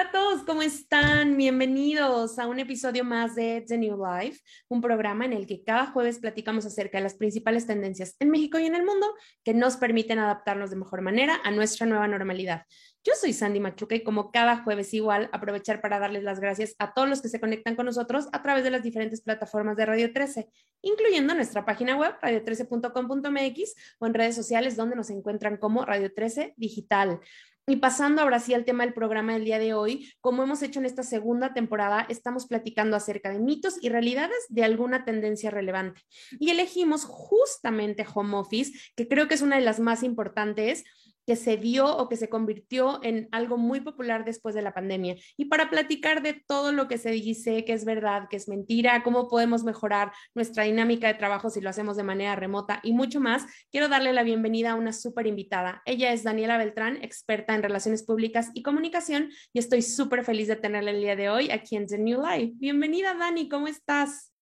Hola a todos, ¿cómo están? Bienvenidos a un episodio más de The New Life, un programa en el que cada jueves platicamos acerca de las principales tendencias en México y en el mundo que nos permiten adaptarnos de mejor manera a nuestra nueva normalidad. Yo soy Sandy Machuca y como cada jueves igual, aprovechar para darles las gracias a todos los que se conectan con nosotros a través de las diferentes plataformas de Radio 13, incluyendo nuestra página web radio13.com.mx o en redes sociales donde nos encuentran como Radio 13 Digital. Y pasando ahora sí al tema del programa del día de hoy, como hemos hecho en esta segunda temporada, estamos platicando acerca de mitos y realidades de alguna tendencia relevante. Y elegimos justamente home office, que creo que es una de las más importantes que se dio o que se convirtió en algo muy popular después de la pandemia. Y para platicar de todo lo que se dice, que es verdad, que es mentira, cómo podemos mejorar nuestra dinámica de trabajo si lo hacemos de manera remota y mucho más, quiero darle la bienvenida a una súper invitada. Ella es Daniela Beltrán, experta en relaciones públicas y comunicación, y estoy súper feliz de tenerla el día de hoy aquí en The New Life. Bienvenida, Dani, ¿cómo estás?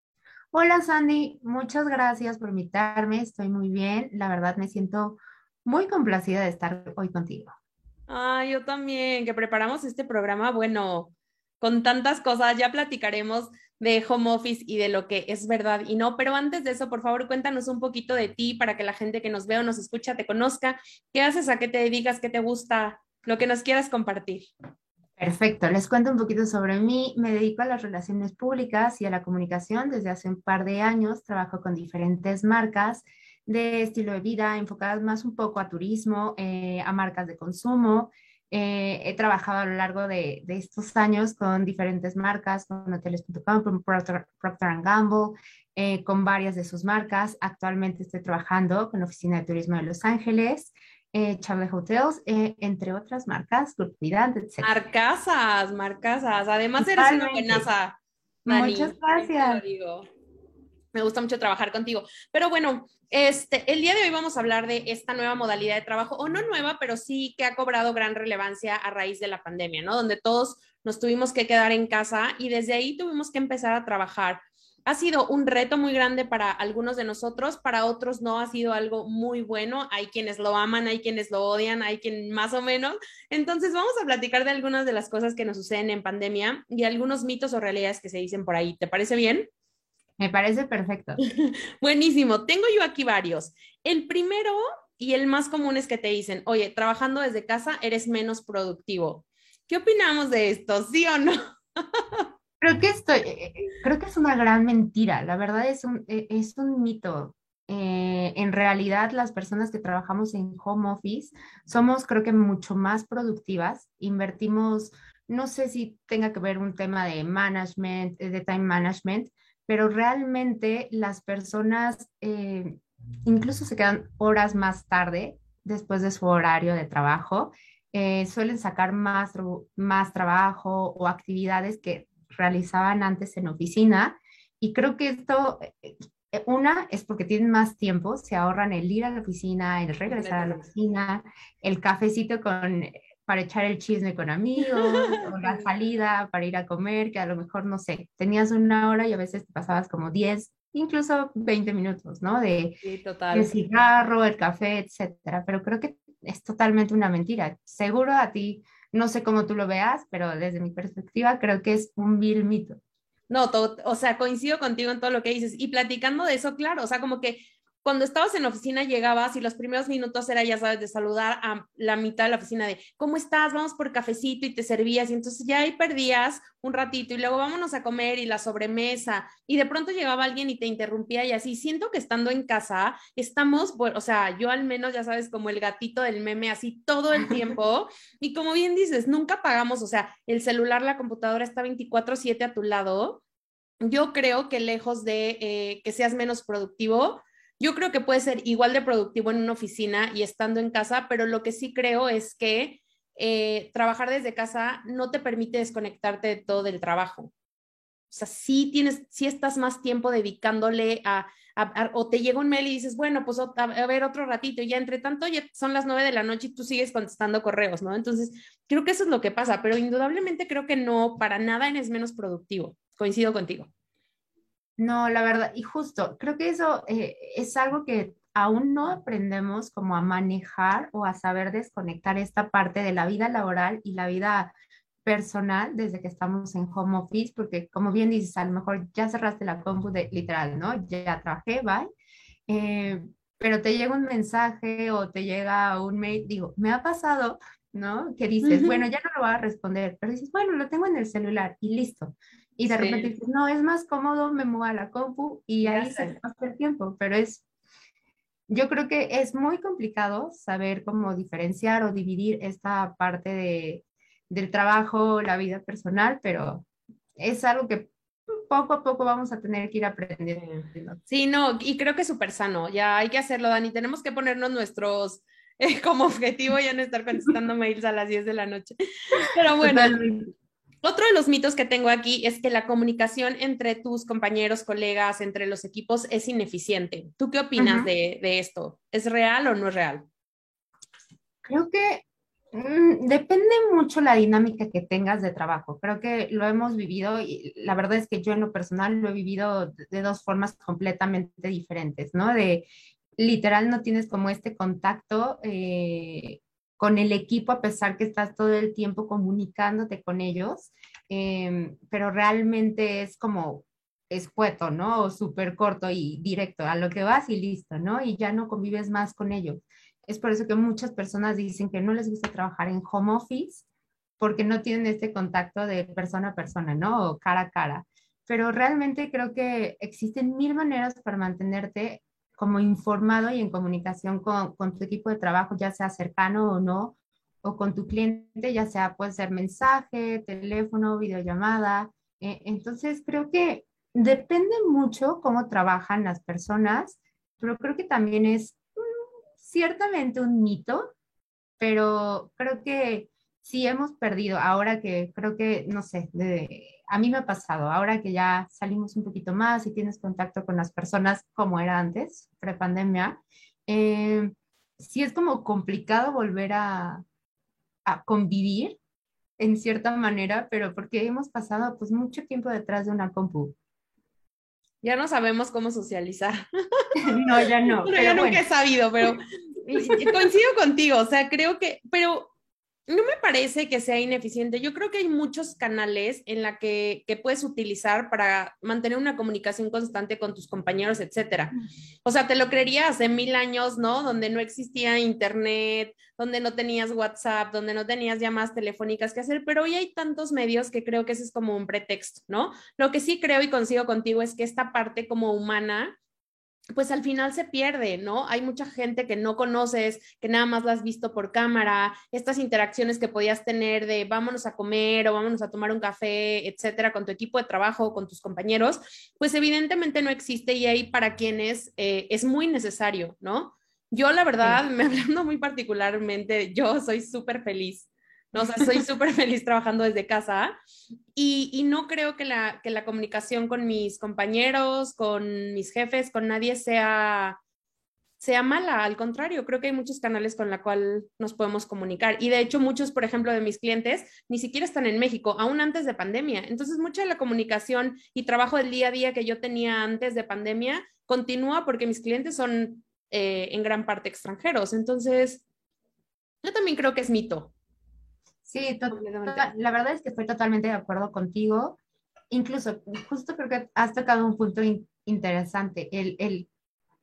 Hola, Sandy, muchas gracias por invitarme, estoy muy bien, la verdad me siento muy complacida de estar hoy contigo. Ah, yo también, que preparamos este programa, bueno, con tantas cosas, ya platicaremos de home office y de lo que es verdad y no, pero antes de eso, por favor, cuéntanos un poquito de ti para que la gente que nos ve o nos escucha te conozca. ¿Qué haces? ¿A qué te dedicas? ¿Qué te gusta? Lo que nos quieras compartir. Perfecto, les cuento un poquito sobre mí. Me dedico a las relaciones públicas y a la comunicación desde hace un par de años. Trabajo con diferentes marcas de estilo de vida, enfocadas más un poco a turismo, eh, a marcas de consumo. Eh, he trabajado a lo largo de, estos años con diferentes marcas, con hoteles.com, con Procter, Gamble, eh, con varias de sus marcas. Actualmente estoy trabajando con la Oficina de Turismo de Los Ángeles, eh, Charlie Hotels, entre otras marcas, Cuidad, etc. Marcasas, marcasas. Además eres una buenaza. Muchas gracias. Me gusta mucho trabajar contigo. Pero bueno, este, el día de hoy vamos a hablar de esta nueva modalidad de trabajo, o no nueva, pero sí que ha cobrado gran relevancia a raíz de la pandemia, ¿no? Donde todos nos tuvimos que quedar en casa y desde ahí tuvimos que empezar a trabajar. Ha sido un reto muy grande para algunos de nosotros, para otros no ha sido algo muy bueno. Hay quienes lo aman, hay quienes lo odian, hay quien más o menos. Entonces vamos a platicar de algunas de las cosas que nos suceden en pandemia y algunos mitos o realidades que se dicen por ahí. ¿Te parece bien? Me parece perfecto. Buenísimo. Tengo yo aquí varios. El primero y el más común es que te dicen, oye, trabajando desde casa eres menos productivo. ¿Qué opinamos de esto? ¿Sí o no? creo que estoy, eh, eh, creo que es una gran mentira. La verdad es un, eh, es un mito. en realidad, las personas que trabajamos en home office somos, creo que, mucho más productivas. Invertimos, no sé si tenga que ver un tema de management, de time management, pero realmente las personas eh, incluso se quedan horas más tarde después de su horario de trabajo, eh, suelen sacar más, más trabajo o actividades que realizaban antes en oficina. Y creo que esto, eh, una es porque tienen más tiempo, se ahorran el ir a la oficina, el regresar a la oficina, el cafecito con para echar el chisme con amigos, o la salida para ir a comer, que a lo mejor, no sé, tenías una hora y a veces te pasabas como 10, incluso 20 minutos, ¿no? De, el cigarro, el café, etcétera. Pero creo que es totalmente una mentira. Seguro a ti, no sé cómo tú lo veas, pero desde mi perspectiva creo que es un vil mito. No, o sea, coincido contigo en todo lo que dices. Y platicando de eso, claro, o sea, como que cuando estabas en la oficina llegabas y los primeros minutos era, ya sabes, de saludar a la mitad de la oficina de, ¿cómo estás? Vamos por cafecito y te servías y entonces ya ahí perdías un ratito y luego vámonos a comer y la sobremesa y de pronto llegaba alguien y te interrumpía y así. Siento que estando en casa estamos, o sea, yo al menos, ya sabes, como el gatito del meme así todo el tiempo y como bien dices, nunca pagamos, o sea, el celular, la computadora está 24/7 a tu lado. Yo creo que lejos de eh, que seas menos productivo, yo creo que puede ser igual de productivo en una oficina y estando en casa, pero lo que sí creo es que eh, trabajar desde casa no te permite desconectarte de todo el trabajo. O sea, sí tienes, sí estás más tiempo dedicándole a, o te llega un mail y dices, bueno, pues a, a, ver otro ratito, y ya entre tanto ya son las nueve de la noche y tú sigues contestando correos, ¿no? Entonces, creo que eso es lo que pasa, pero indudablemente creo que no, para nada es menos productivo. Coincido contigo. No, la verdad, y justo, creo que eso eh, es algo que aún no aprendemos como a manejar o a saber desconectar esta parte de la vida laboral y la vida personal desde que estamos en home office, porque como bien dices, a lo mejor ya cerraste la compu de, literal, ¿no? Ya trabajé, bye. Eh, pero te llega un mensaje o te llega un mail, digo, me ha pasado, ¿no? Que dices, bueno, ya no lo voy a responder, pero dices, bueno, lo tengo en el celular y listo. Y de repente dices, no, es más cómodo, me muevo a la compu y ahí se pasa el tiempo, pero es, yo creo que es muy complicado saber cómo diferenciar o dividir esta parte de, del trabajo, la vida personal, pero es algo que poco a poco vamos a tener que ir aprendiendo. Sí, no, y creo que es súper sano, ya hay que hacerlo, Dani, tenemos que ponernos nuestros, eh, como objetivo ya no estar contestando mails a las 10 de la noche. Pero bueno, otro de los mitos que tengo aquí es que la comunicación entre tus compañeros, colegas, entre los equipos es ineficiente. ¿Tú qué opinas de, esto? ¿Es real o no es real? Creo que mm, depende mucho la dinámica que tengas de trabajo. Creo que lo hemos vivido y la verdad es que yo en lo personal lo he vivido de dos formas completamente diferentes, ¿no? De literal no tienes como este contacto eh, con el equipo a pesar que estás todo el tiempo comunicándote con ellos, em, pero realmente es como escueto, ¿no? O súper corto y directo, a lo que vas y listo, ¿no? Y ya no convives más con ellos. Es por eso que muchas personas dicen que no les gusta trabajar en home office porque no tienen este contacto de persona a persona, ¿no? O cara a cara. Pero realmente creo que existen mil maneras para mantenerte como informado y en comunicación con, tu equipo de trabajo, ya sea cercano o no, o con tu cliente, ya sea puede ser mensaje, teléfono, videollamada. Eh, entonces, creo que depende mucho cómo trabajan las personas, pero creo que también es mm, ciertamente un mito, pero creo que sí hemos perdido, ahora que creo que, no sé, de, a mí me ha pasado, ahora que ya salimos un poquito más y tienes contacto con las personas como era antes, prepandemia, eh, sí es como complicado volver a, a, convivir en cierta manera, pero porque hemos pasado pues mucho tiempo detrás de una compu. Ya no sabemos cómo socializar. no, ya no. pero, yo nunca he sabido, pero coincido contigo, o sea, creo que, pero no me parece que sea ineficiente. Yo creo que hay muchos canales en la que, puedes utilizar para mantener una comunicación constante con tus compañeros, etcétera. O sea, te lo creería hace mil años, ¿no? Donde no existía internet, donde no tenías WhatsApp, donde no tenías llamadas telefónicas que hacer, pero hoy hay tantos medios que creo que ese es como un pretexto, ¿no? Lo que sí creo y consigo contigo es que esta parte como humana pues al final se pierde, ¿no? Hay mucha gente que no conoces, que nada más la has visto por cámara, estas interacciones que podías tener de vámonos a comer o vámonos a tomar un café, etcétera, con tu equipo de trabajo, con tus compañeros, pues evidentemente no existe y ahí para quienes eh, es muy necesario, ¿no? Yo la verdad, me hablando muy particularmente, yo soy súper feliz ¿no? O sea, soy súper feliz trabajando desde casa y, no creo que la, que la comunicación con mis compañeros, con mis jefes, con nadie sea, sea mala. Al contrario, creo que hay muchos canales con los cuales nos podemos comunicar. Y de hecho, muchos, por ejemplo, de mis clientes ni siquiera están en México, aún antes de pandemia. Entonces, mucha de la comunicación y trabajo del día a día que yo tenía antes de pandemia continúa porque mis clientes son eh, en gran parte extranjeros. Entonces, yo también creo que es mito. Sí, la verdad es que estoy totalmente de acuerdo contigo. Incluso, justo creo que has tocado un punto interesante, el, el,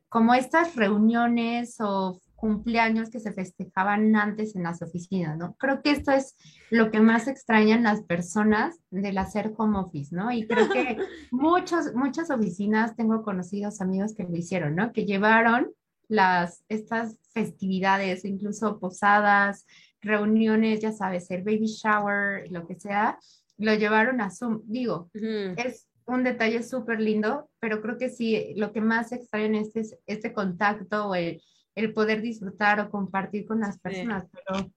como estas reuniones o cumpleaños que se festejaban antes en las oficinas, ¿no? Creo que esto es lo que más extrañan las personas del hacer home office, ¿no? Y creo que muchos, muchas oficinas, tengo conocidos amigos que lo hicieron, ¿no? Que llevaron las, estas festividades, incluso posadas, reuniones, ya sabes, el baby shower, lo que sea, lo llevaron a Zoom. Digo, es un detalle súper lindo, pero creo que sí, lo que más extraña este es este contacto o el el poder disfrutar o compartir con las personas, pero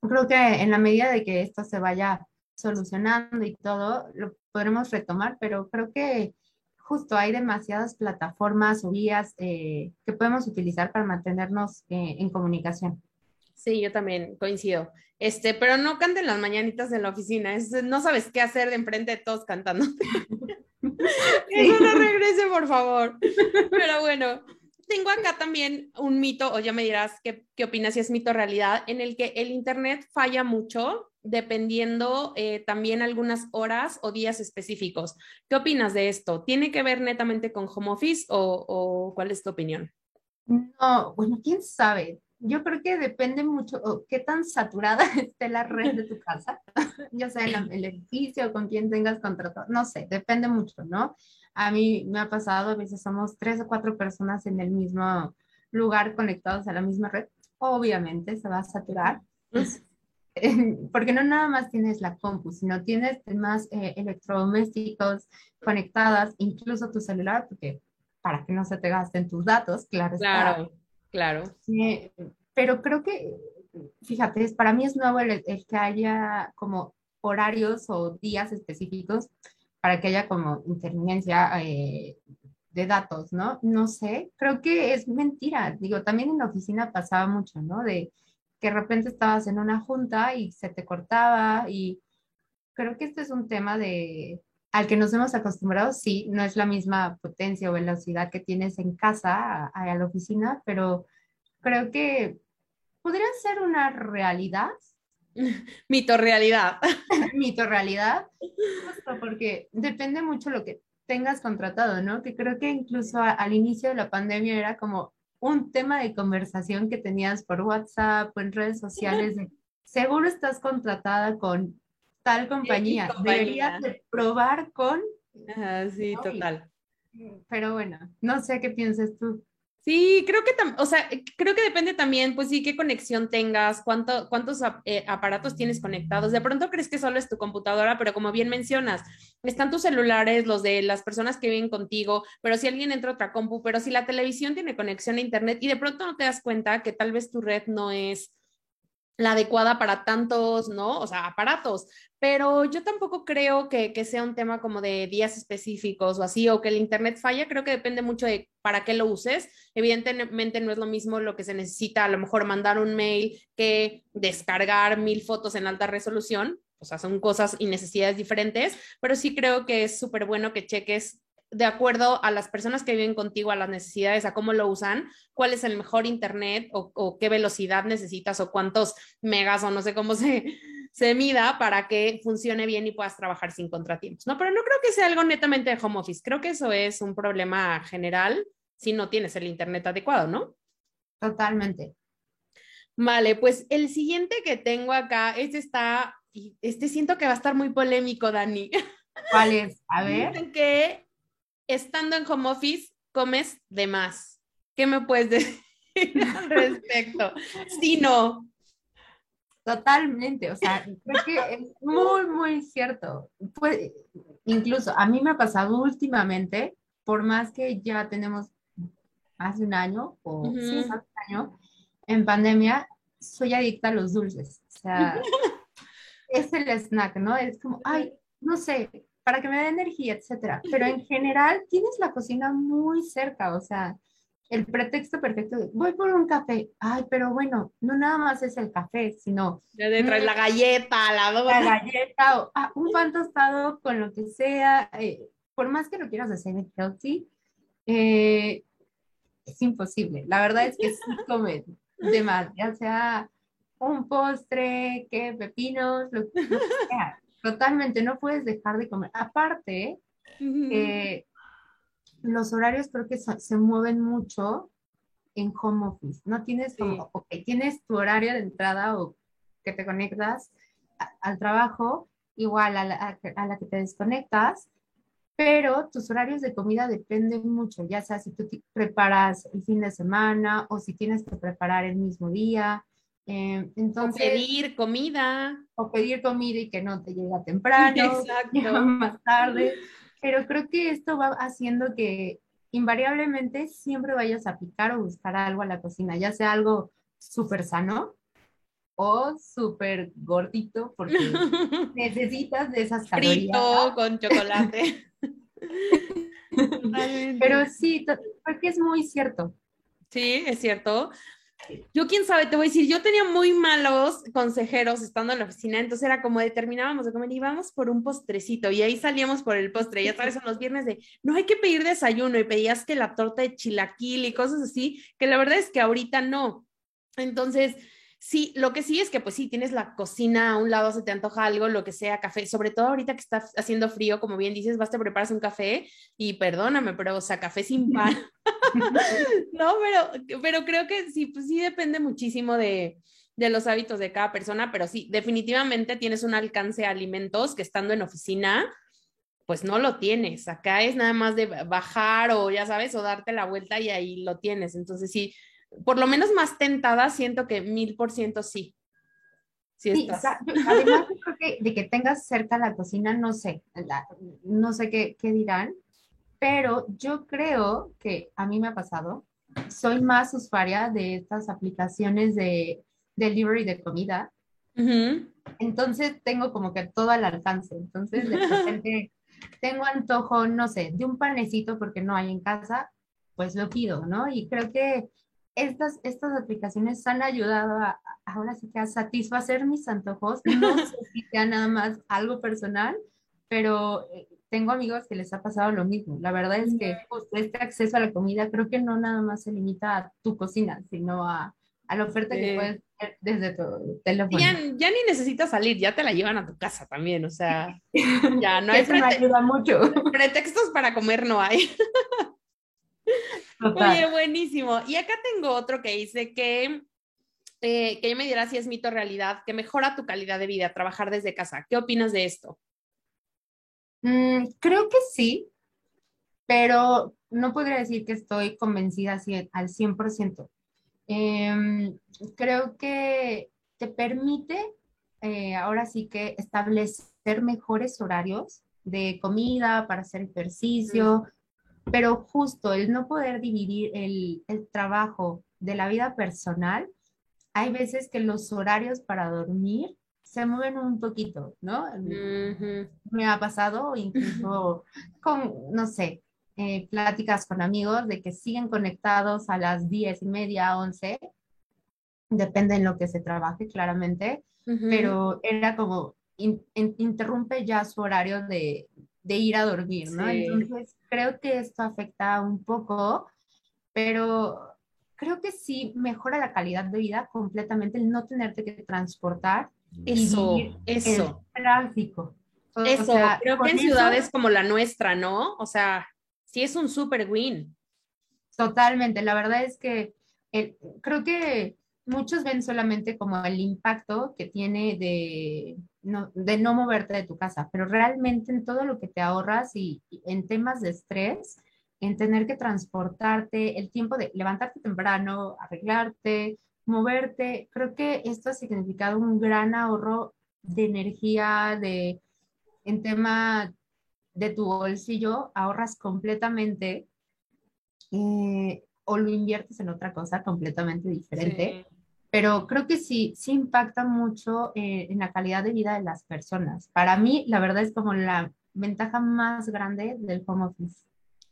creo que en la medida de que esto se vaya solucionando y todo, lo podremos retomar, pero creo que justo hay demasiadas plataformas o vías eh, que podemos utilizar para mantenernos eh, en comunicación. Sí, yo también coincido. Este, pero no canten las mañanitas en la oficina, no sabes qué hacer de enfrente de todos cantando. Eso no regrese, por favor. Pero bueno, tengo acá también un mito, o ya me dirás qué, qué opinas si es mito o realidad, en el que el Internet falla mucho dependiendo eh, también algunas horas o días específicos. ¿Qué opinas de esto? ¿Tiene que ver netamente con home office o, o cuál es tu opinión? No, bueno, quién sabe. Yo creo que depende mucho o qué tan saturada esté la red de tu casa, ya sea el, el edificio, con quién tengas contrato, no sé, depende mucho, ¿no? A mí me ha pasado, a veces somos tres o cuatro personas en el mismo lugar conectados a la misma red. Obviamente se va a saturar, pues, porque no nada más tienes la compu, sino tienes más eh, electrodomésticos conectadas, incluso tu celular, porque para que no se te gasten tus datos, claro. Claro, claro. pero creo que, fíjate, para mí es nuevo el, el que haya como horarios o días específicos para que haya como intermitencia eh, de datos, ¿no? No sé, creo que es mentira. Digo, también en la oficina pasaba mucho, ¿no? De que de repente estabas en una junta y se te cortaba y creo que este es un tema de al que nos hemos acostumbrado, sí, no es la misma potencia o velocidad que tienes en casa a, a la oficina, pero creo que podría ser una realidad Mito realidad. Mito realidad. Justo porque depende mucho lo que tengas contratado, ¿no? Que creo que incluso al inicio de la pandemia era como un tema de conversación que tenías por WhatsApp o en redes sociales seguro estás contratada con tal compañía, deberías de probar con... sí, total. Pero bueno, no sé qué piensas tú. Sí, creo que, o sea, creo que depende también, pues sí, qué conexión tengas, cuánto, cuántos eh, aparatos tienes conectados. De pronto crees que solo es tu computadora, pero como bien mencionas, están tus celulares, los de las personas que viven contigo, pero si alguien entra a otra compu, pero si la televisión tiene conexión a internet y de pronto no te das cuenta que tal vez tu red no es la adecuada para tantos, ¿no? O sea, aparatos. Pero yo tampoco creo que, que, sea un tema como de días específicos o así, o que el Internet falla. Creo que depende mucho de para qué lo uses. Evidentemente no es lo mismo lo que se necesita, a lo mejor mandar un mail que descargar mil fotos en alta resolución. O sea, son cosas y necesidades diferentes, pero sí creo que es súper bueno que cheques de acuerdo a las personas que viven contigo, a las necesidades, a cómo lo usan, cuál es el mejor internet o, qué velocidad necesitas o cuántos megas o no sé cómo se, se mida para que funcione bien y puedas trabajar sin contratiempos, ¿no? Pero no creo que sea algo netamente de home office, creo que eso es un problema general si no tienes el internet adecuado, ¿no? Totalmente. Vale, pues el siguiente que tengo acá, este está, este siento que va a estar muy polémico, Dani. ¿Cuál es? A ver. Dicen que estando en home office comes de más. ¿Qué me puedes decir al respecto? Sí, no. Totalmente, o sea, creo que es muy, muy cierto. Pues, incluso a mí me ha pasado últimamente, por más que ya tenemos hace un año o sí, hace un año, en pandemia, soy adicta a los dulces. O sea, es el snack, ¿no? Es como, ay, no sé, para que me dé energía, etcétera. Pero en general tienes la cocina muy cerca, o sea, el pretexto perfecto voy por un café. Ay, pero bueno, no nada más es el café, sino... Ya traes la galleta, la, la galleta, o ah, un pan tostado con lo que sea. Eh, por más que lo quieras hacer healthy, eh, es imposible. La verdad es que sí comen de más, ya sea un postre, que pepinos, lo, que sea. Totalmente, no puedes dejar de comer. Aparte, eh, los horarios creo que so- se mueven mucho en home office. No tienes como, Sí. ok, tienes tu horario de entrada o que te conectas a- al trabajo, igual a la, a la que te desconectas, pero tus horarios de comida dependen mucho, ya sea si tú te preparas el fin de semana o si tienes que preparar el mismo día. Eh, O entonces, pedir comida. o pedir comida y que no te llega temprano, Exacto. más tarde. Pero creo que esto va haciendo que invariablemente siempre vayas a picar o buscar algo a la cocina, ya sea algo súper sano o súper gordito, porque necesitas de esas calorías. Frito con chocolate. Pero sí, to- creo que es muy cierto. Sí, es cierto. Yo, quién sabe, te voy a decir, yo tenía muy malos consejeros estando en la oficina, entonces era como de terminábamos de comer y íbamos por un postrecito y ahí salíamos por el postre, ya sabes, son los viernes de no hay que pedir desayuno y pedías que la torta de chilaquil y cosas así, que la verdad es que ahorita no. Entonces, sí, lo que sí es que pues sí, tienes la cocina a un lado, se te antoja algo, lo que sea, café, sobre todo ahorita que está haciendo frío, como bien dices, vas, te preparas un café y perdóname, pero o sea, café sin pan. No, pero, pero creo que sí, pues sí depende muchísimo de, de los hábitos de cada persona, pero sí, definitivamente tienes un alcance a alimentos que estando en oficina, pues no lo tienes. Acá es nada más de bajar o ya sabes, o darte la vuelta y ahí lo tienes. Entonces sí, por lo menos más tentada, siento que mil por ciento sí. Sí, Sí, estás. además creo que de que tengas cerca la cocina, no sé, la- no sé qué, qué dirán, pero yo creo que a mí me ha pasado, soy más usuaria de estas aplicaciones de delivery de comida, Ujú. entonces tengo como que todo al alcance, entonces de repente tengo antojo, no sé, de un panecito porque no hay en casa, pues lo pido, ¿no? Y creo que estas, estas aplicaciones han ayudado a, ahora sí que a satisfacer mis antojos. No sé si sea nada más algo personal, pero eh, tengo amigos que les ha pasado lo mismo. La verdad es que justo este acceso a la comida creo que no nada más se limita a tu cocina, sino a, a la oferta Sí. que puedes tener desde tu teléfono. Ya, ya ni necesitas salir, ya te la llevan a tu casa también, o sea, ya no hay Eso me ayuda mucho. pretextos para comer, no hay. Total. Oye, buenísimo. Y acá tengo otro que dice que, eh, que yo me dirá si es mito o realidad, que mejora tu calidad de vida, trabajar desde casa. ¿Qué opinas de esto? Mm, creo que sí, pero no podría decir que estoy convencida así al 100%. Em, creo que te permite eh, ahora sí que establecer mejores horarios de comida para hacer ejercicio, pero justo el no poder dividir el, el trabajo de la vida personal, hay veces que los horarios para dormir se mueven un poquito, ¿no? Me ha pasado, incluso con, no sé, eh, pláticas con amigos de que siguen conectados a las diez y media, once, depende en lo que se trabaje, claramente, pero era como, in- in- interrumpe ya su horario de, de ir a dormir, ¿no? Sí. Entonces, creo que esto afecta un poco, pero creo que sí mejora la calidad de vida completamente el no tenerte que transportar Eso, eso, el tráfico. O- o eso. sea, Creo que en eso, ciudades como la nuestra, ¿no? O sea, sí es un super win. Totalmente, la verdad es que el- creo que muchos ven solamente como el impacto que tiene de no, de no moverte de tu casa, pero realmente en todo lo que te ahorras y, en temas de estrés, en tener que transportarte, el tiempo de levantarte temprano, arreglarte, moverte, creo que esto ha significado un gran ahorro de energía, de en tema de tu bolsillo, ahorras completamente eh, o lo inviertes en otra cosa completamente diferente. Pero creo que sí, sí impacta mucho eh, en la calidad de vida de las personas. Para mí, la verdad es como la ventaja más grande del home office.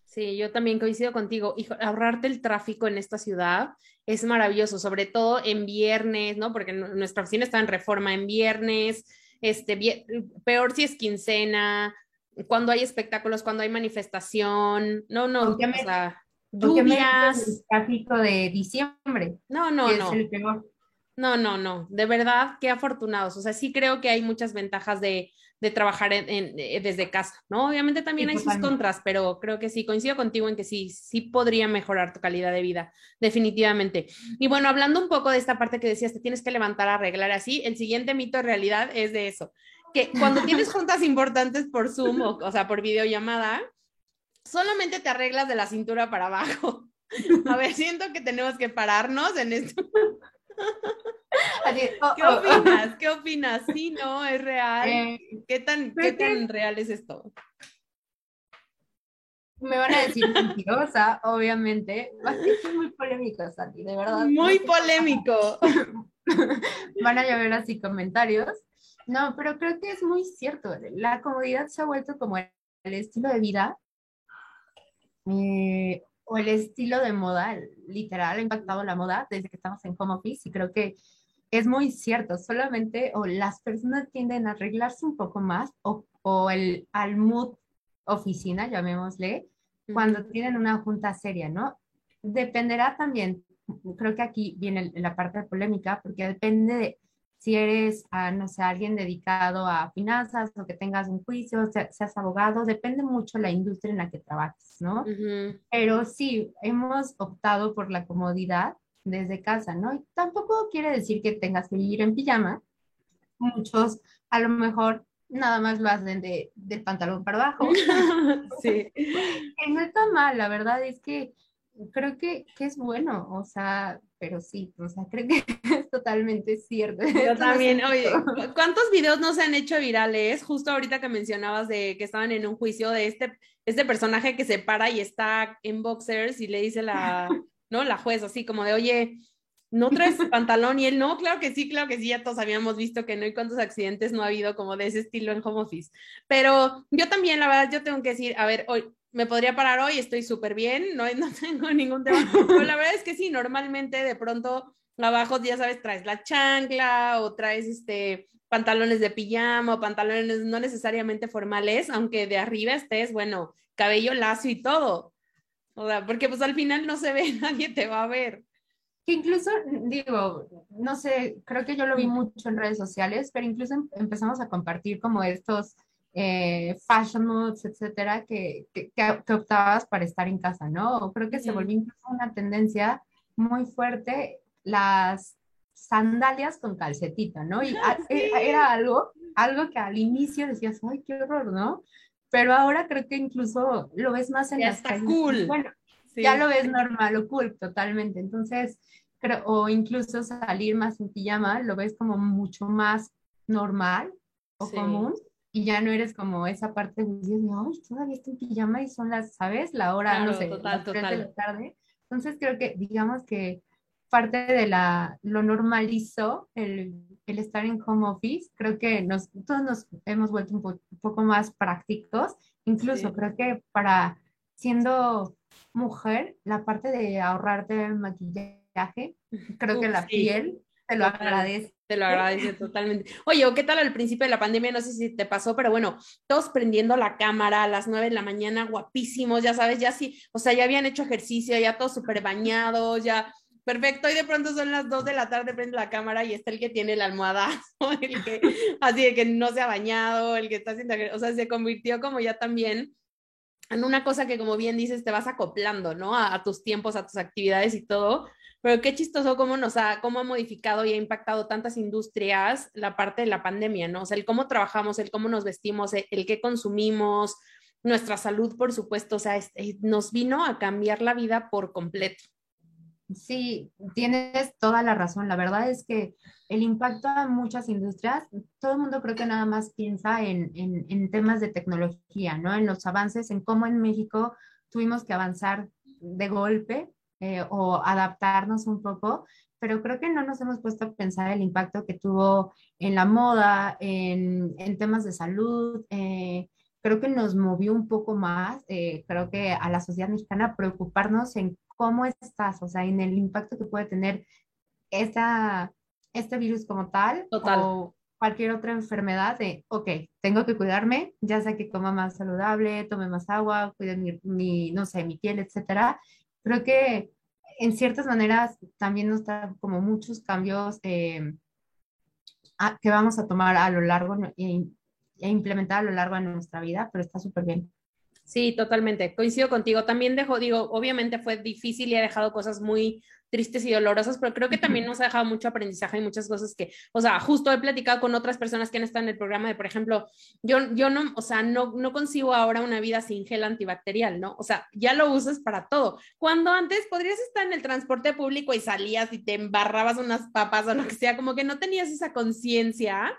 Sí, yo también coincido contigo. Hijo, ahorrarte el tráfico en esta ciudad es maravilloso, sobre todo en viernes, ¿no? Porque nu- nuestra oficina está en reforma en viernes, este, vie- peor si es quincena, cuando hay espectáculos, cuando hay manifestación, no, no, ¿Con qué o sea, ¿Por qué me dices lluvias, el tráfico de diciembre? no, no, no, es el peor. No, no, no, de verdad, qué afortunados. O sea, sí creo que hay muchas ventajas de, de trabajar en, en, eh, desde casa, ¿no? Obviamente también Sí, hay sus contras, pero creo que sí, coincido contigo en que sí, sí podría mejorar tu calidad de vida, definitivamente. Y bueno, hablando un poco de esta parte que decías, te tienes que levantar a arreglar así, el siguiente mito en realidad es de eso, que cuando tienes juntas importantes por Zoom o, o sea, por videollamada, solamente te arreglas de la cintura para abajo. A ver, siento que tenemos que pararnos en esto. Así, oh, ¿Qué oh, oh. opinas? ¿Qué opinas? Sí, no, es real. Eh, ¿Qué tan, qué real es esto? me van a decir mentirosa, obviamente. Es que es muy polémico, Santi, de verdad. Muy polémico. van a llover así comentarios. No, pero creo que es muy cierto. La comodidad se ha vuelto como el estilo de vida eh, o el estilo de moda, literal, ha impactado la moda desde que estamos en home office y creo que es muy cierto. Solamente o las personas tienden a arreglarse un poco más o, o el, al mood oficina, llamémosle, cuando tienen una junta seria, ¿no? Dependerá también, creo que aquí viene la parte polémica, porque depende de si eres, ah, no sé, alguien dedicado a finanzas o que tengas un juicio, se- seas abogado, depende mucho la industria en la que trabajes, ¿no? Ujú. Pero sí, hemos optado por la comodidad desde casa, ¿no? Y tampoco quiere decir que tengas que ir en pijama. Muchos a lo mejor nada más lo hacen de, del pantalón para abajo. sí. No está mal, la verdad es que creo que, que es bueno, o sea, pero sí, o sea, creo que es totalmente cierto. Yo también, oye, mito. ¿cu- ¿cuántos videos no se han hecho virales? Justo ahorita que mencionabas de que estaban en un juicio de este, este personaje que se para y está en boxers y le dice la, ¿no? La juez así como de, oye, ¿no traes pantalón? Y él, no, claro que sí, claro que sí, ya todos habíamos visto que no hay cuántos accidentes no ha habido como de ese estilo en home office. Pero yo también, la verdad, yo tengo que decir, a ver, hoy me podría parar hoy, estoy súper bien, no, no tengo ningún tema. Pero la verdad es que sí, normalmente de pronto abajo, ya sabes, traes la chancla o traes este pantalones de pijama o pantalones no necesariamente formales, aunque de arriba estés, bueno, cabello lacio y todo. O sea, porque pues al final no se ve, nadie te va a ver. Que incluso, digo, no sé, creo que yo lo vi mucho en redes sociales, pero incluso em- empezamos a compartir como estos eh, fashion moods, etcétera, que, que, optabas para estar en casa, ¿no? Creo que se volvió incluso una tendencia muy fuerte las sandalias con calcetita, ¿no? Y a- e- era algo, algo que al inicio decías, ay, qué horror, ¿no? Pero ahora creo que incluso lo ves más en Ya las está calles. cool. Bueno, Sí. ya lo ves normal o cool totalmente. Entonces, creo, o incluso salir más en pijama, lo ves como mucho más normal o Sí. común y ya no eres como esa parte de decir, ay, todavía estoy en pijama y son las, ¿sabes? La hora, no Claro, sé, total, las tres de total. la tarde. Entonces, creo que, digamos que parte de la, lo normalizó el, el estar en home office. Creo que nos, todos nos hemos vuelto un, po- un poco más prácticos. Incluso Sí. creo que para siendo mujer, la parte de ahorrarte el maquillaje, creo que la sí. piel te lo agradece. Te lo agradece totalmente. Oye, ¿o qué tal al principio de la pandemia? No sé si te pasó, pero bueno, todos prendiendo la cámara a las 9 de la mañana, guapísimos, ya sabes, ya sí, o sea, ya habían hecho ejercicio, ya todos súper bañados, ya perfecto, y de pronto son las 2 de la tarde, prende la cámara y está el que tiene el almohadazo, el que, así de que no se ha bañado, el que está haciendo, o sea, se convirtió como ya también en una cosa que como bien dices, te vas acoplando, ¿no? A, tus tiempos, a tus actividades y todo. Pero qué chistoso cómo nos ha, cómo ha modificado y ha impactado tantas industrias la parte de la pandemia, ¿no? O sea, el cómo trabajamos, el cómo nos vestimos, el, el qué consumimos, nuestra salud, por supuesto, o sea, nos vino a cambiar la vida por completo. Sí, tienes toda la razón. La verdad es que el impacto a muchas industrias, todo el mundo creo que nada más piensa en, en, temas de tecnología, ¿no? En los avances, en cómo en México tuvimos que avanzar de golpe eh, o adaptarnos un poco, pero creo que no nos hemos puesto a pensar el impacto que tuvo en la moda, en, en temas de salud. eh, creo que nos movió un poco más, eh, creo que a la sociedad mexicana preocuparnos en cómo estás, o sea, en el impacto que puede tener esta, este virus como tal Total. o cualquier otra enfermedad de, ok, tengo que cuidarme, ya sea que coma más saludable, tome más agua, cuide mi, mi, no sé, mi piel, etcétera. Creo que en ciertas maneras también nos trae como muchos cambios eh, a- que vamos a tomar a lo largo e, e implementar a lo largo de nuestra vida, pero está súper bien. Sí, totalmente. Coincido contigo. También dejó, digo, obviamente fue difícil y ha dejado cosas muy tristes y dolorosas, pero creo que también nos ha dejado mucho aprendizaje y muchas cosas que, o sea, justo he platicado con otras personas que han estado en el programa de, por ejemplo, yo, yo no, o sea, no, no consigo ahora una vida sin gel antibacterial, ¿no? O sea, ya lo usas para todo. Cuando antes podrías estar en el transporte público y salías y te embarrabas unas papas o lo que sea, como que no tenías esa conciencia.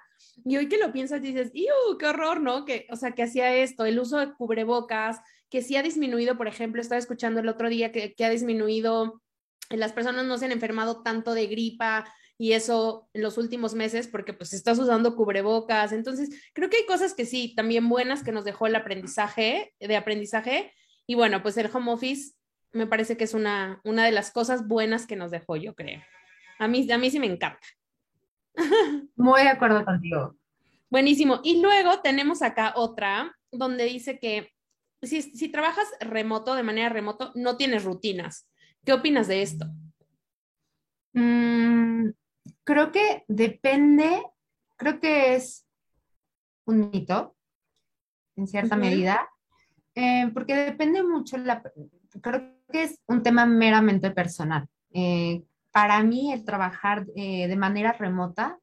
Y hoy que lo piensas dices, ¡Iu, qué horror, ¿no? Que, o sea, que hacía esto, el uso de cubrebocas, que sí ha disminuido, por ejemplo, estaba escuchando el otro día que, que ha disminuido, las personas no se han enfermado tanto de gripa y eso en los últimos meses porque pues estás usando cubrebocas. Entonces, creo que hay cosas que sí, también buenas que nos dejó el aprendizaje, de aprendizaje. Y bueno, pues el home office me parece que es una, una de las cosas buenas que nos dejó, yo creo. A mí, a mí sí me encanta. Muy de acuerdo contigo. Buenísimo. Y luego tenemos acá otra donde dice que si, si trabajas remoto, de manera remoto, no tienes rutinas. ¿Qué opinas de esto? Mm, creo que depende, creo que es un mito, en cierta medida, eh, porque depende mucho, la, creo que es un tema meramente personal. Eh, para mí, el trabajar eh, de manera remota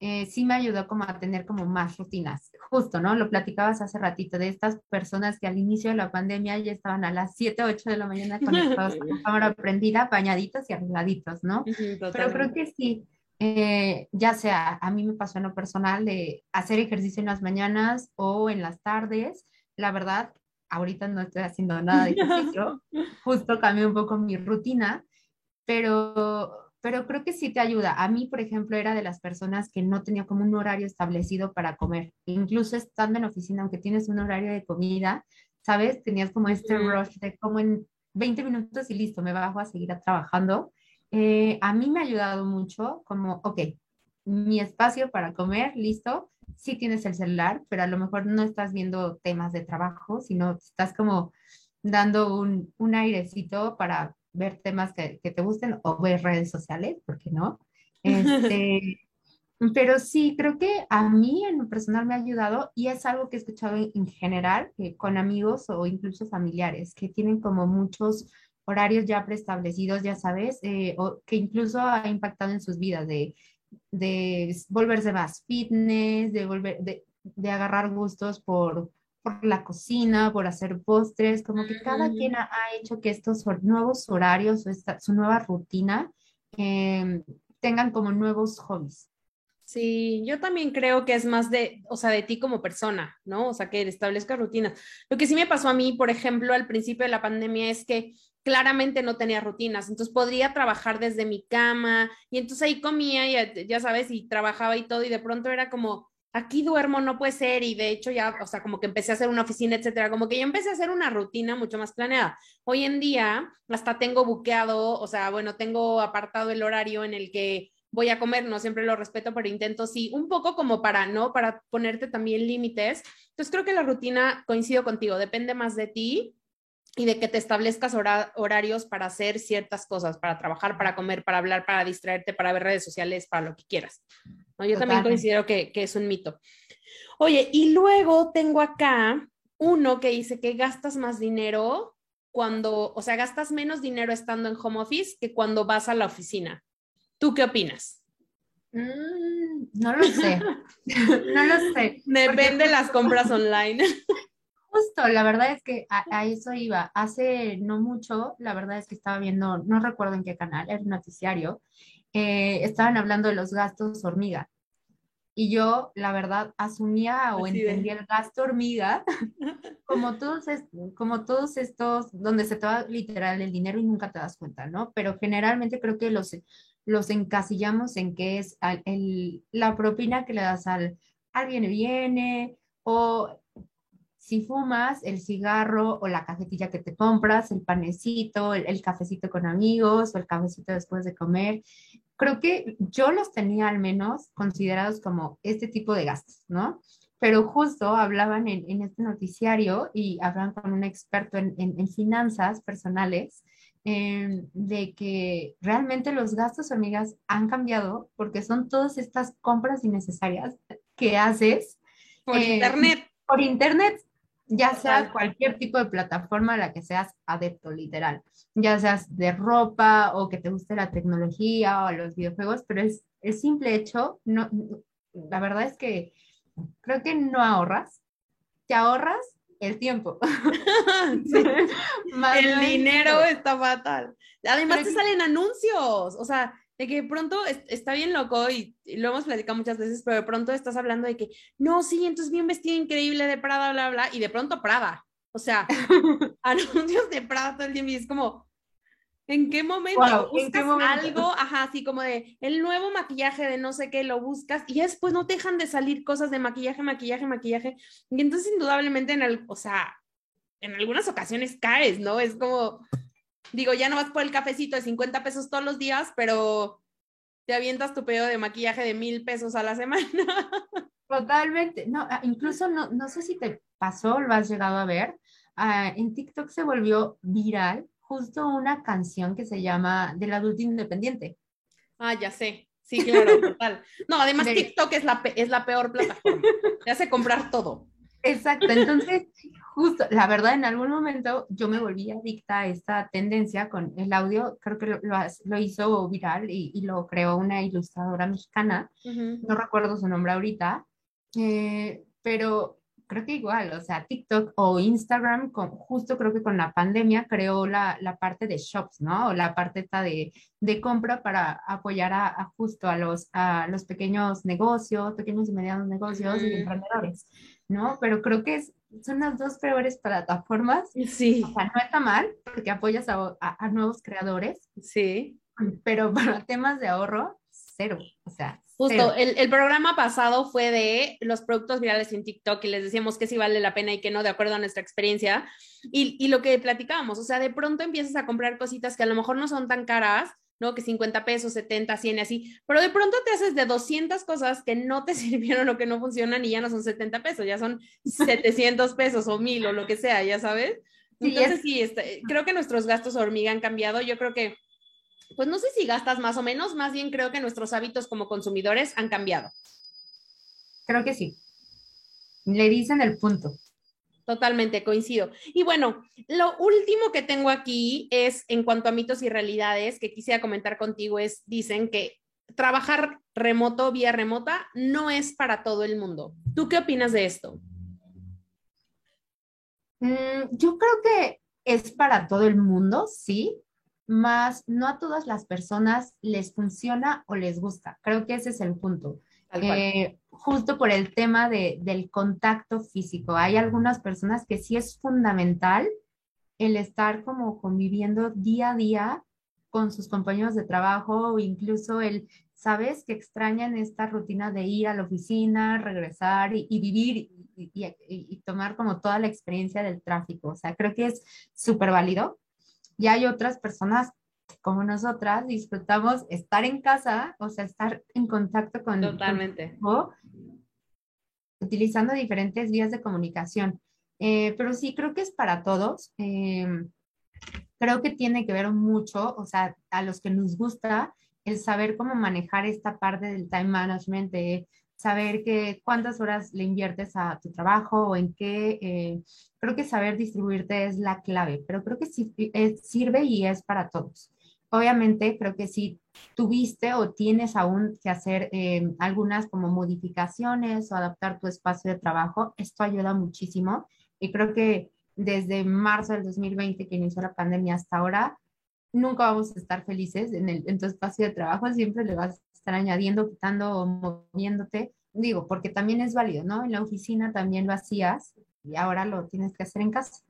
eh, sí me ayudó como a tener como más rutinas. Justo, ¿no? Lo platicabas hace ratito de estas personas que al inicio de la pandemia ya estaban a las 7, 8 de la mañana conectados con la cámara prendida, bañaditos y arregladitos, ¿no? Pero creo que sí, eh, ya sea, a mí me pasó en lo personal de hacer ejercicio en las mañanas o en las tardes. La verdad, ahorita no estoy haciendo nada de ejercicio, justo cambié un poco mi rutina, pero, pero creo que sí te ayuda. A mí, por ejemplo, era de las personas que no tenía como un horario establecido para comer. Incluso estando en oficina, aunque tienes un horario de comida, ¿sabes? Tenías como este rush de como en 20 minutos y listo, me bajo a seguir trabajando. Eh, a mí me ha ayudado mucho como, ok, mi espacio para comer, listo. Sí tienes el celular, pero a lo mejor no estás viendo temas de trabajo, sino estás como dando un, un airecito para ver temas que, que te gusten o ver redes sociales, ¿por qué no? Este, pero sí, creo que a mí en lo personal me ha ayudado y es algo que he escuchado en, en general eh, con amigos o incluso familiares que tienen como muchos horarios ya preestablecidos, ya sabes, eh, o que incluso ha impactado en sus vidas de, de volverse más fitness, de, volver, de, de agarrar gustos por, por la cocina, por hacer postres, como que cada Mm. quien ha, hecho que estos nuevos horarios o esta, su nueva rutina eh, tengan como nuevos hobbies. Sí, yo también creo que es más de, o sea, de ti como persona, ¿no? O sea, que establezcas rutinas. Lo que sí me pasó a mí, por ejemplo, al principio de la pandemia es que claramente no tenía rutinas, entonces podría trabajar desde mi cama y entonces ahí comía y ya sabes, y trabajaba y todo y de pronto era como, aquí duermo, no puede ser y de hecho ya, o sea, como que empecé a hacer una oficina, etcétera, como que ya empecé a hacer una rutina mucho más planeada. Hoy en día hasta tengo buqueado, o sea, bueno, tengo apartado el horario en el que voy a comer, no siempre lo respeto, pero intento sí, un poco como para, ¿no? Para ponerte también límites. Entonces creo que la rutina, coincido contigo, depende más de ti y de que te establezcas hora- horarios para hacer ciertas cosas, para trabajar, para comer, para hablar, para distraerte, para ver redes sociales, para lo que quieras. ¿no? Yo también considero que, que es un mito. Oye, y luego tengo acá uno que dice que gastas más dinero cuando, o sea, gastas menos dinero estando en home office que cuando vas a la oficina. ¿Tú qué opinas? Mm, no lo sé, no lo sé. Depende de las compras online. Justo, la verdad es que a, a eso iba. Hace no mucho, la verdad es que estaba viendo, no recuerdo en qué canal, era un noticiario, eh, estaban hablando de los gastos hormiga. Y yo, la verdad, asumía o Así entendía el gasto hormiga como todos, es- como todos estos, donde se te va literal el dinero y nunca te das cuenta, ¿no? Pero generalmente creo que los, los encasillamos en que es el- la propina que le das al, al viene viene o si fumas, el cigarro o la cajetilla que te compras, el panecito, el, el cafecito con amigos o el cafecito después de comer. Creo que yo los tenía al menos considerados como este tipo de gastos, ¿no? Pero justo hablaban en, en este noticiario y hablaban con un experto en, en- en finanzas personales eh, de que realmente los gastos hormigas han cambiado porque son todas estas compras innecesarias que haces Por eh, internet. por internet, ya sea cualquier tipo de plataforma a la que seas adepto, literal, ya seas de ropa o que te guste la tecnología o los videojuegos, pero es el simple hecho, no, la verdad es que creo que no ahorras, te ahorras el tiempo. Sí. El dinero está fatal. Además Pero te que- salen anuncios, o sea, de que pronto es- está bien loco y, lo hemos platicado muchas veces, pero de pronto estás hablando de que, no, sí, entonces vi un vestido increíble de Prada, bla, bla, y de pronto Prada. O sea, anuncios de Prada todo el tiempo y es como, ¿en qué momento Wow, ¿en buscas qué momento? algo? Ajá, así como de el nuevo maquillaje de no sé qué, lo buscas y ya después no te dejan de salir cosas de maquillaje, maquillaje, maquillaje. Y entonces indudablemente en el, o sea, en algunas ocasiones caes, ¿no? Es como, digo, ya no vas por el cafecito de 50 pesos todos los días, pero te avientas tu pedido de maquillaje de mil pesos a la semana. Totalmente. No, ah, incluso no, no sé si te pasó, lo has llegado a ver. ah, en TikTok se volvió viral justo una canción que se llama Del adulto independiente. Ah, ya sé. Sí, claro, total. No, además De- TikTok es la, es la peor plataforma. Te hace comprar todo. Exacto. Entonces, justo, la verdad, en algún momento yo me volví adicta a esta tendencia con el audio. Creo que lo, lo lo hizo viral y, y lo creó una ilustradora mexicana. no recuerdo su nombre ahorita, eh, pero creo que igual, o sea, TikTok o Instagram, con, justo creo que con la pandemia creó la, la parte de shops, ¿no? O la parte de, de compra para apoyar a, a justo a los, a los pequeños negocios, pequeños y medianos negocios y Ujú. emprendedores, ¿no? Pero creo que es, son las dos peores plataformas. Sí, O sea, no está mal porque apoyas a, a- a nuevos creadores, sí. pero para temas de ahorro, cero. O sea, Justo, el, el programa pasado fue de los productos virales en TikTok y les decíamos que sí vale la pena y que no, de acuerdo a nuestra experiencia. Y, y lo que platicábamos, o sea, de pronto empiezas a comprar cositas que a lo mejor no son tan caras, ¿no? Que 50 pesos, 70, 100 y así, pero de pronto te haces de 200 cosas que no te sirvieron o que no funcionan y ya no son 70 pesos, ya son 700 pesos o 1000 o lo que sea, ya sabes. Entonces es- sí, está- creo que nuestros gastos hormiga han cambiado. Yo creo que, pues no sé si gastas más o menos, más bien creo que nuestros hábitos como consumidores han cambiado. Creo que sí. Le dicen el punto. Totalmente, coincido. Y bueno, lo último que tengo aquí es en cuanto a mitos y realidades que quisiera comentar contigo es, dicen que trabajar remoto, vía remota, no es para todo el mundo. ¿Tú qué opinas de esto? Mm, yo creo que es para todo el mundo, sí, más no a todas las personas les funciona o les gusta. Creo que ese es el punto. Eh, justo por el tema de, del contacto físico. Hay algunas personas que sí es fundamental el estar como conviviendo día a día con sus compañeros de trabajo o incluso el, sabes, que extrañan esta rutina de ir a la oficina, regresar y, vivir y tomar como toda la experiencia del tráfico. O sea, creo que es súper válido. Y hay otras personas como nosotras disfrutamos estar en casa, o sea, estar en contacto con, con Totalmente. o utilizando diferentes vías de comunicación. Eh, pero sí, creo que es para todos. Eh, creo que tiene que ver mucho, o sea, a los que nos gusta el saber cómo manejar esta parte del time management, de saber que cuántas horas le inviertes a tu trabajo o en qué, eh, creo que saber distribuirte es la clave, pero creo que sí es- sirve y es para todos. Obviamente, creo que si tuviste o tienes aún que hacer eh, algunas como modificaciones o adaptar tu espacio de trabajo, esto ayuda muchísimo. Y creo que desde marzo del 2020 que inició la pandemia hasta ahora, nunca vamos a estar felices en, el, en tu espacio de trabajo, siempre le vas a estar añadiendo, quitando o moviéndote. Digo, porque también es válido, ¿no? En la oficina también lo hacías y ahora lo tienes que hacer en casa.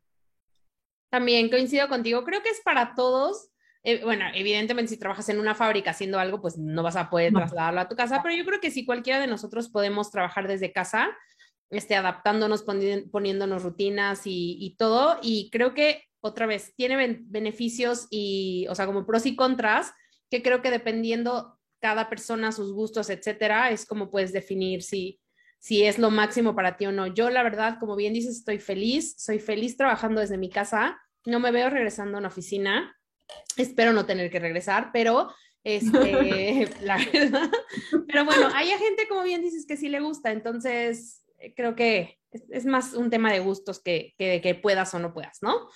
También coincido contigo, creo que es para todos. Eh, bueno, evidentemente si trabajas en una fábrica haciendo algo, pues no vas a poder No. trasladarlo a tu casa, pero yo creo que si cualquiera de nosotros podemos trabajar desde casa, este, adaptándonos, poni- poniéndonos rutinas y, y todo, y creo que otra vez tiene ben- beneficios y, o sea, como pros y contras, que creo que dependiendo cada persona, sus gustos, etcétera, es como puedes definir si, si es lo máximo para ti o no. Yo, la verdad, como bien dices, estoy feliz, soy feliz trabajando desde mi casa, no me veo regresando a una oficina. Espero no tener que regresar, pero este, la verdad. Pero bueno, hay gente, como bien dices, que sí le gusta, entonces eh, creo que es, es más un tema de gustos que, que de que puedas o no puedas, ¿no?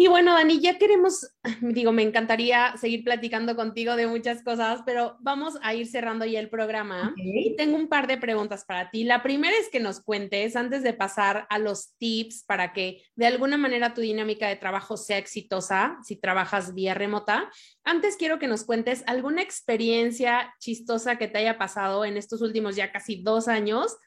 Y bueno, Dani, ya queremos, digo, me encantaría seguir platicando contigo de muchas cosas, pero vamos a ir cerrando ya el programa. Y tengo un par de preguntas para ti. La primera es que nos cuentes, antes de pasar a los tips para que de alguna manera tu dinámica de trabajo sea exitosa, si trabajas vía remota, antes quiero que nos cuentes alguna experiencia chistosa que te haya pasado en estos últimos ya casi dos años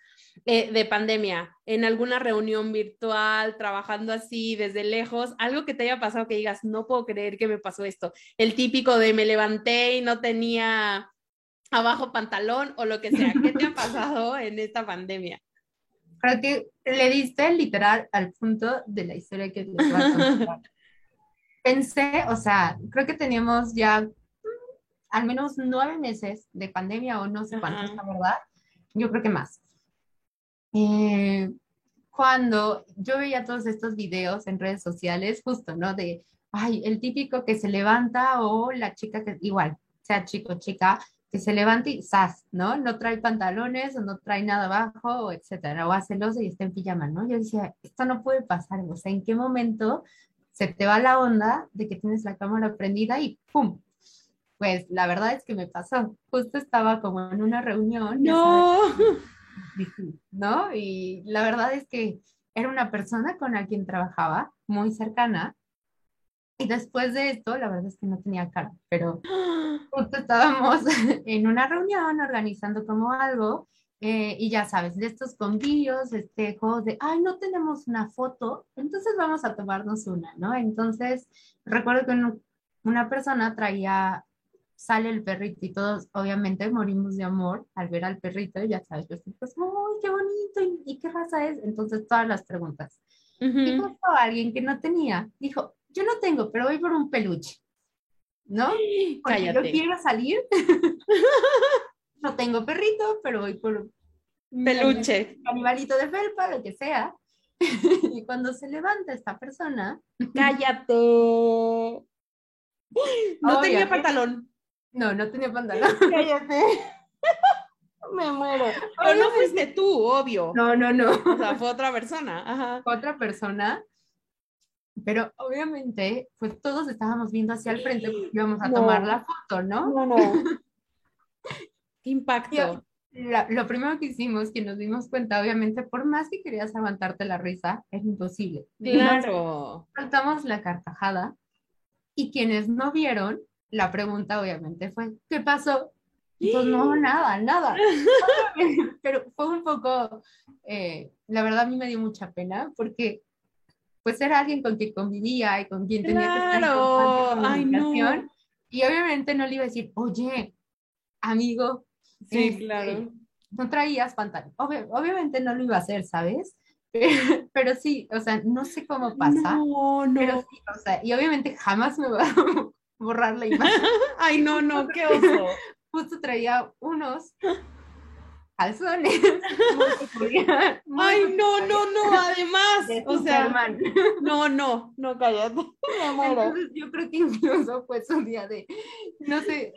eh, de pandemia, en alguna reunión virtual, trabajando así desde lejos, algo que te haya pasado que digas, no puedo creer que me pasó esto. El típico de me levanté y no tenía abajo pantalón o lo que sea. ¿Qué te ha pasado en esta pandemia? Creo que le diste literal al punto de la historia que les voy a contar. Pensé, o sea, creo que teníamos ya mm, al menos nueve meses de pandemia o no sé cuántos, la verdad. Yo creo que más. Eh, cuando yo veía todos estos videos en redes sociales, justo, ¿no? De, ay, el típico que se levanta o la chica que, igual, sea chico o chica, que se levanta y ¡zas! ¿no? No trae pantalones o no trae nada abajo, o etcétera, o hace losa y está en pijama, ¿no? Yo decía, esto no puede pasar, o sea, ¿en qué momento se te va la onda de que tienes la cámara prendida y ¡pum! Pues la verdad es que me pasó. Justo estaba como en una reunión. No. ¿No? Y la verdad es que era una persona con la quien trabajaba, muy cercana. Y después de esto, la verdad es que no tenía cara, pero justo estábamos en una reunión organizando como algo. eh, y ya sabes, de estos convivios, este, juegos de, ay, no tenemos una foto, entonces vamos a tomarnos una, ¿no? Entonces, recuerdo que un- una persona traía sale el perrito y todos obviamente morimos de amor al ver al perrito, y ya sabes, yo estoy pues, ¡ay, qué bonito! ¿Y, y qué raza es? Entonces todas las preguntas. Y Ujú. justo alguien que no tenía, dijo, yo no tengo, pero voy por un peluche, ¿no? Porque yo quiero salir. no tengo perrito, pero voy por un Peluche. animalito de felpa, lo que sea. y cuando se levanta esta persona, Cállate. No tenía Obviamente. pantalón. No, no tenía pantalón. Cállate. Me muero. Pero no fuiste tú, obvio. No, no, no. O sea, fue otra persona. Ajá. otra persona, pero obviamente, pues todos estábamos viendo hacia el frente porque íbamos a No. tomar la foto, ¿no? No, no. Qué impacto. La- lo primero que hicimos, que nos dimos cuenta, obviamente, por más que querías aguantarte la risa, es imposible. Claro. Soltamos la carcajada y quienes no vieron, la pregunta obviamente fue, ¿qué pasó? Pues no, nada, nada. Pero fue un poco, eh, la verdad a mí me dio mucha pena porque pues era alguien con quien convivía y con quien tenía que estar en Claro. constante Ay, comunicación. no. Y obviamente no le iba a decir, oye, amigo, Sí, este, claro. no traías pantalón. Obvio- obviamente no lo iba a hacer, ¿sabes? Pero, pero sí, o sea, no sé cómo pasa. No, Pero no. sí, o sea, y obviamente jamás me va borrar la imagen. Ay, no, no, qué oso. Justo traía unos calzones. Ay, no, no, no, además. de O sea, no, no, no, cállate. Me muero. Entonces yo creo que incluso fue su día de, no sé,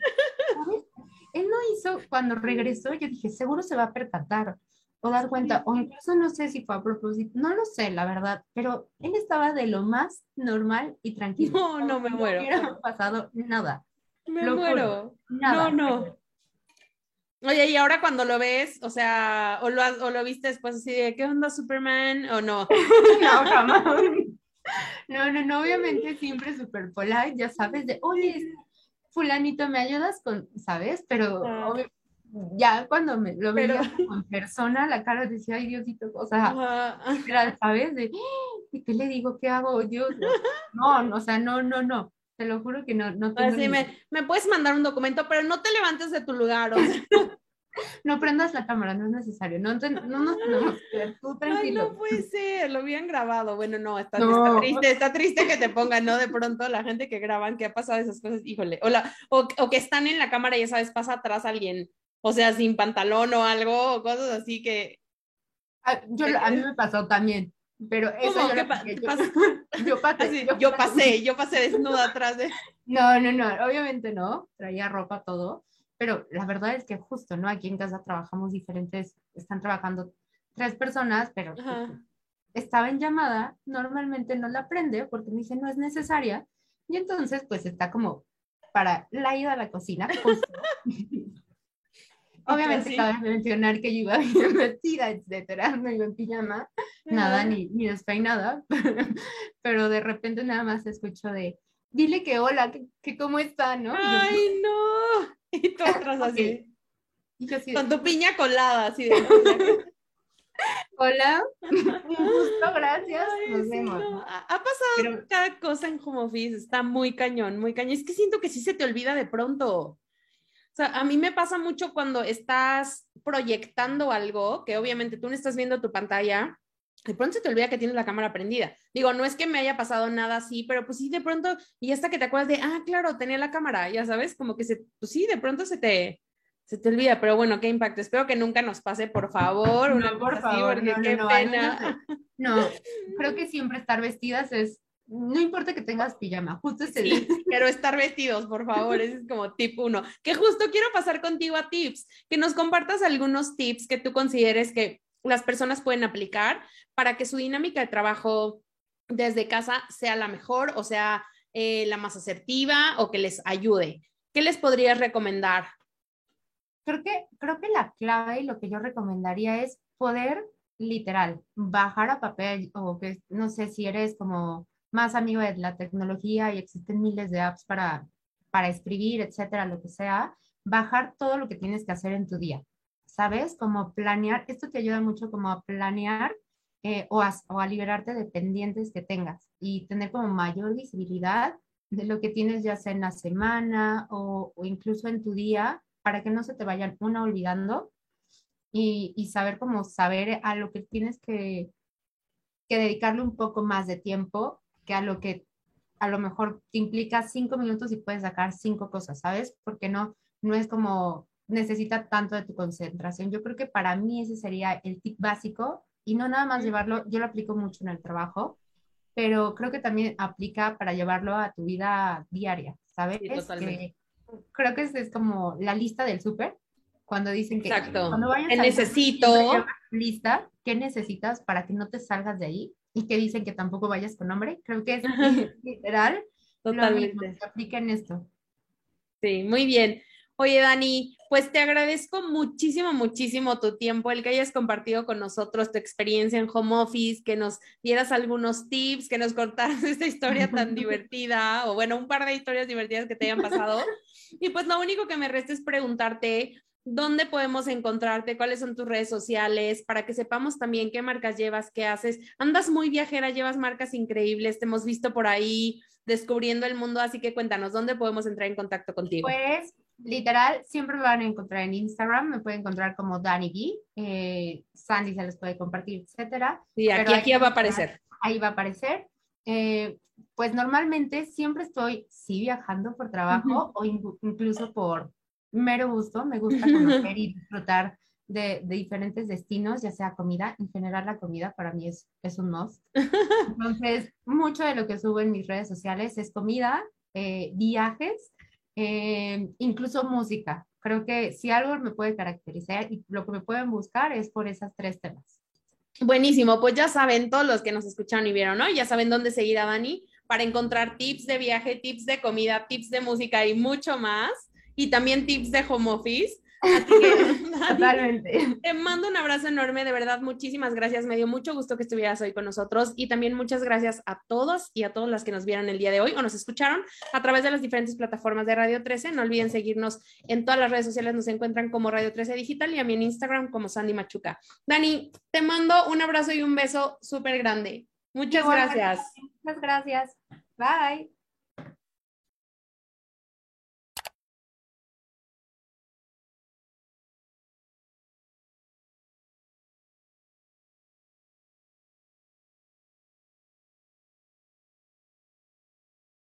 ¿sabes? Él no hizo, cuando regresó, yo dije, seguro se va a percatar o dar cuenta, o incluso no sé si fue a propósito, no lo sé, la verdad, pero él estaba de lo más normal y tranquilo. No, no, me muero. hubiera pasado nada, Me Lo juro. muero. nada. No, no. Oye, y ahora cuando lo ves, o sea, o lo, o lo viste después así de, ¿qué onda Superman? O no. No, jamás. No, no, no, obviamente siempre súper polite, ya sabes, de, oye, fulanito, ¿me ayudas con, sabes? Pero Ah. Ya cuando me lo Pero- veía como en persona, la cara decía, ay, Diosito, o sea, era, ¿sabes? De, "Ah, ¿y qué le digo? ¿Qué hago? Dios, no, no, o sea, no, no, no, te lo juro que no, no tengo Así ni- me, me puedes mandar un documento, pero no te levantes de tu lugar. O sea, no prendas la cámara, no es necesario, no, no nos tenemos que ver, tú ay, tranquilo. no puede ser, lo habían grabado. Bueno, no, está, No. está triste, está triste que te pongan, ¿no? De pronto la gente que graban, que ha pasado esas cosas, híjole. O, la, o, o que están en la cámara y ya sabes, pasa atrás alguien, o sea, sin pantalón o algo, o cosas así que. Ah, yo, a mí me pasó también, Pero eso yo, ¿Qué lo pa- apliqué, te yo- pasó? yo pasé, yo yo pasé, yo pasé desnuda atrás de... No, no, no, obviamente no, traía ropa, todo, pero la verdad es que justo, ¿no? Aquí en casa trabajamos diferentes, están trabajando tres personas, pero Ajá. estaba en llamada, normalmente no la prende porque me dice no es necesaria, y entonces pues está como para la ida a la cocina, justo. Obviamente cabe mencionar que yo iba bien vestida, etcétera, no iba en pijama, nada, ni, ni despeinada, pero de repente nada más escucho de, dile que hola, que, que cómo está, ¿no? Y yo- Ay, no. Y tú atrás así, y yo así de, con tu piña colada, así de... hola, un gusto, gracias, Ay, nos vemos. Ha, ha pasado Pero- cada cosa en home office, está muy cañón, muy cañón. Es que siento que sí se te olvida de pronto. O sea, a mí me pasa mucho cuando estás proyectando algo, que obviamente tú no estás viendo tu pantalla, de pronto se te olvida que tienes la cámara prendida. Digo, no es que me haya pasado nada así, pero pues sí, de pronto, y hasta que te acuerdas de, ah, claro, tenía la cámara, ya sabes, como que se, pues sí, de pronto se te, se te olvida, pero bueno, qué impacto. Espero que nunca nos pase, por favor, una No, por así, favor, porque no, no, qué no, pena. No, creo que siempre estar vestidas es, no importa que tengas pijama, justo ese día. Sí, pero estar vestidos, por favor, ese es como tip uno. Que justo quiero pasar contigo a tips, que nos compartas algunos tips que tú consideres que las personas pueden aplicar para que su dinámica de trabajo desde casa sea la mejor o sea eh, la más asertiva o que les ayude. ¿Qué les podrías recomendar? Creo que, creo que la clave y lo que yo recomendaría es poder, literal, bajar a papel o que no sé si eres como más amigo de la tecnología y existen miles de apps para, para escribir, etcétera, lo que sea, bajar todo lo que tienes que hacer en tu día, ¿sabes? Como planear, esto te ayuda mucho como a planear eh, o, a, o a liberarte de pendientes que tengas y tener como mayor visibilidad de lo que tienes ya sea en la semana o, incluso en tu día para que no se te vayan una olvidando y, y saber cómo saber a lo que tienes que, que dedicarle un poco más de tiempo que a lo que a lo mejor te implica cinco minutos y puedes sacar cinco cosas, ¿sabes? Porque no, no es como necesita tanto de tu concentración. Yo creo que para mí ese sería el tip básico y no nada más llevarlo, yo lo aplico mucho en el trabajo, pero creo que también aplica para llevarlo a tu vida diaria, ¿sabes? Sí, totalmente. Que creo que es, es como la lista del súper, cuando dicen que Exacto. cuando vayas necesito. lista, ¿qué necesitas para que no te salgas de ahí? Y que dicen que tampoco vayas con hambre. Creo que es literal. lo mismo, Totalmente. aplica en esto. Sí, muy bien. Oye, Dani, pues te agradezco muchísimo, muchísimo tu tiempo, el que hayas compartido con nosotros tu experiencia en home office, que nos dieras algunos tips, que nos contaras esta historia tan divertida, o bueno, un par de historias divertidas que te hayan pasado. Y pues lo único que me resta es preguntarte dónde podemos encontrarte, cuáles son tus redes sociales, para que sepamos también qué marcas llevas, qué haces. Andas muy viajera, llevas marcas increíbles, te hemos visto por ahí descubriendo el mundo, así que cuéntanos, ¿dónde podemos entrar en contacto contigo? Pues, literal, siempre me van a encontrar en Instagram, me pueden encontrar como Dani B, eh, Sandy se les puede compartir, etcétera. Sí, aquí, aquí va a aparecer. Ahí va a aparecer. Eh, pues normalmente siempre estoy, sí, viajando por trabajo o in- incluso por mero gusto. Me gusta conocer y disfrutar de, de diferentes destinos, ya sea comida. En general, la comida para mí es, es un must. Entonces, mucho de lo que subo en mis redes sociales es comida, eh, viajes, eh, incluso música. Creo que si algo me puede caracterizar y lo que me pueden buscar es por esas tres temas. Buenísimo, pues ya saben, todos los que nos escucharon y vieron, ¿no? Ya saben dónde seguir a Dani para encontrar tips de viaje, tips de comida, tips de música y mucho más. Y también tips de home office. Así que, Totalmente. te mando un abrazo enorme, de verdad, muchísimas gracias. Me dio mucho gusto que estuvieras hoy con nosotros y también muchas gracias a todos y a todas las que nos vieron el día de hoy o nos escucharon a través de las diferentes plataformas de Radio 13. No olviden seguirnos en todas las redes sociales, nos encuentran como Radio 13 Digital y a mí en Instagram como Sandy Machuca. Dani, te mando un abrazo y un beso súper grande. Muchas gracias. Muchas gracias. Bye.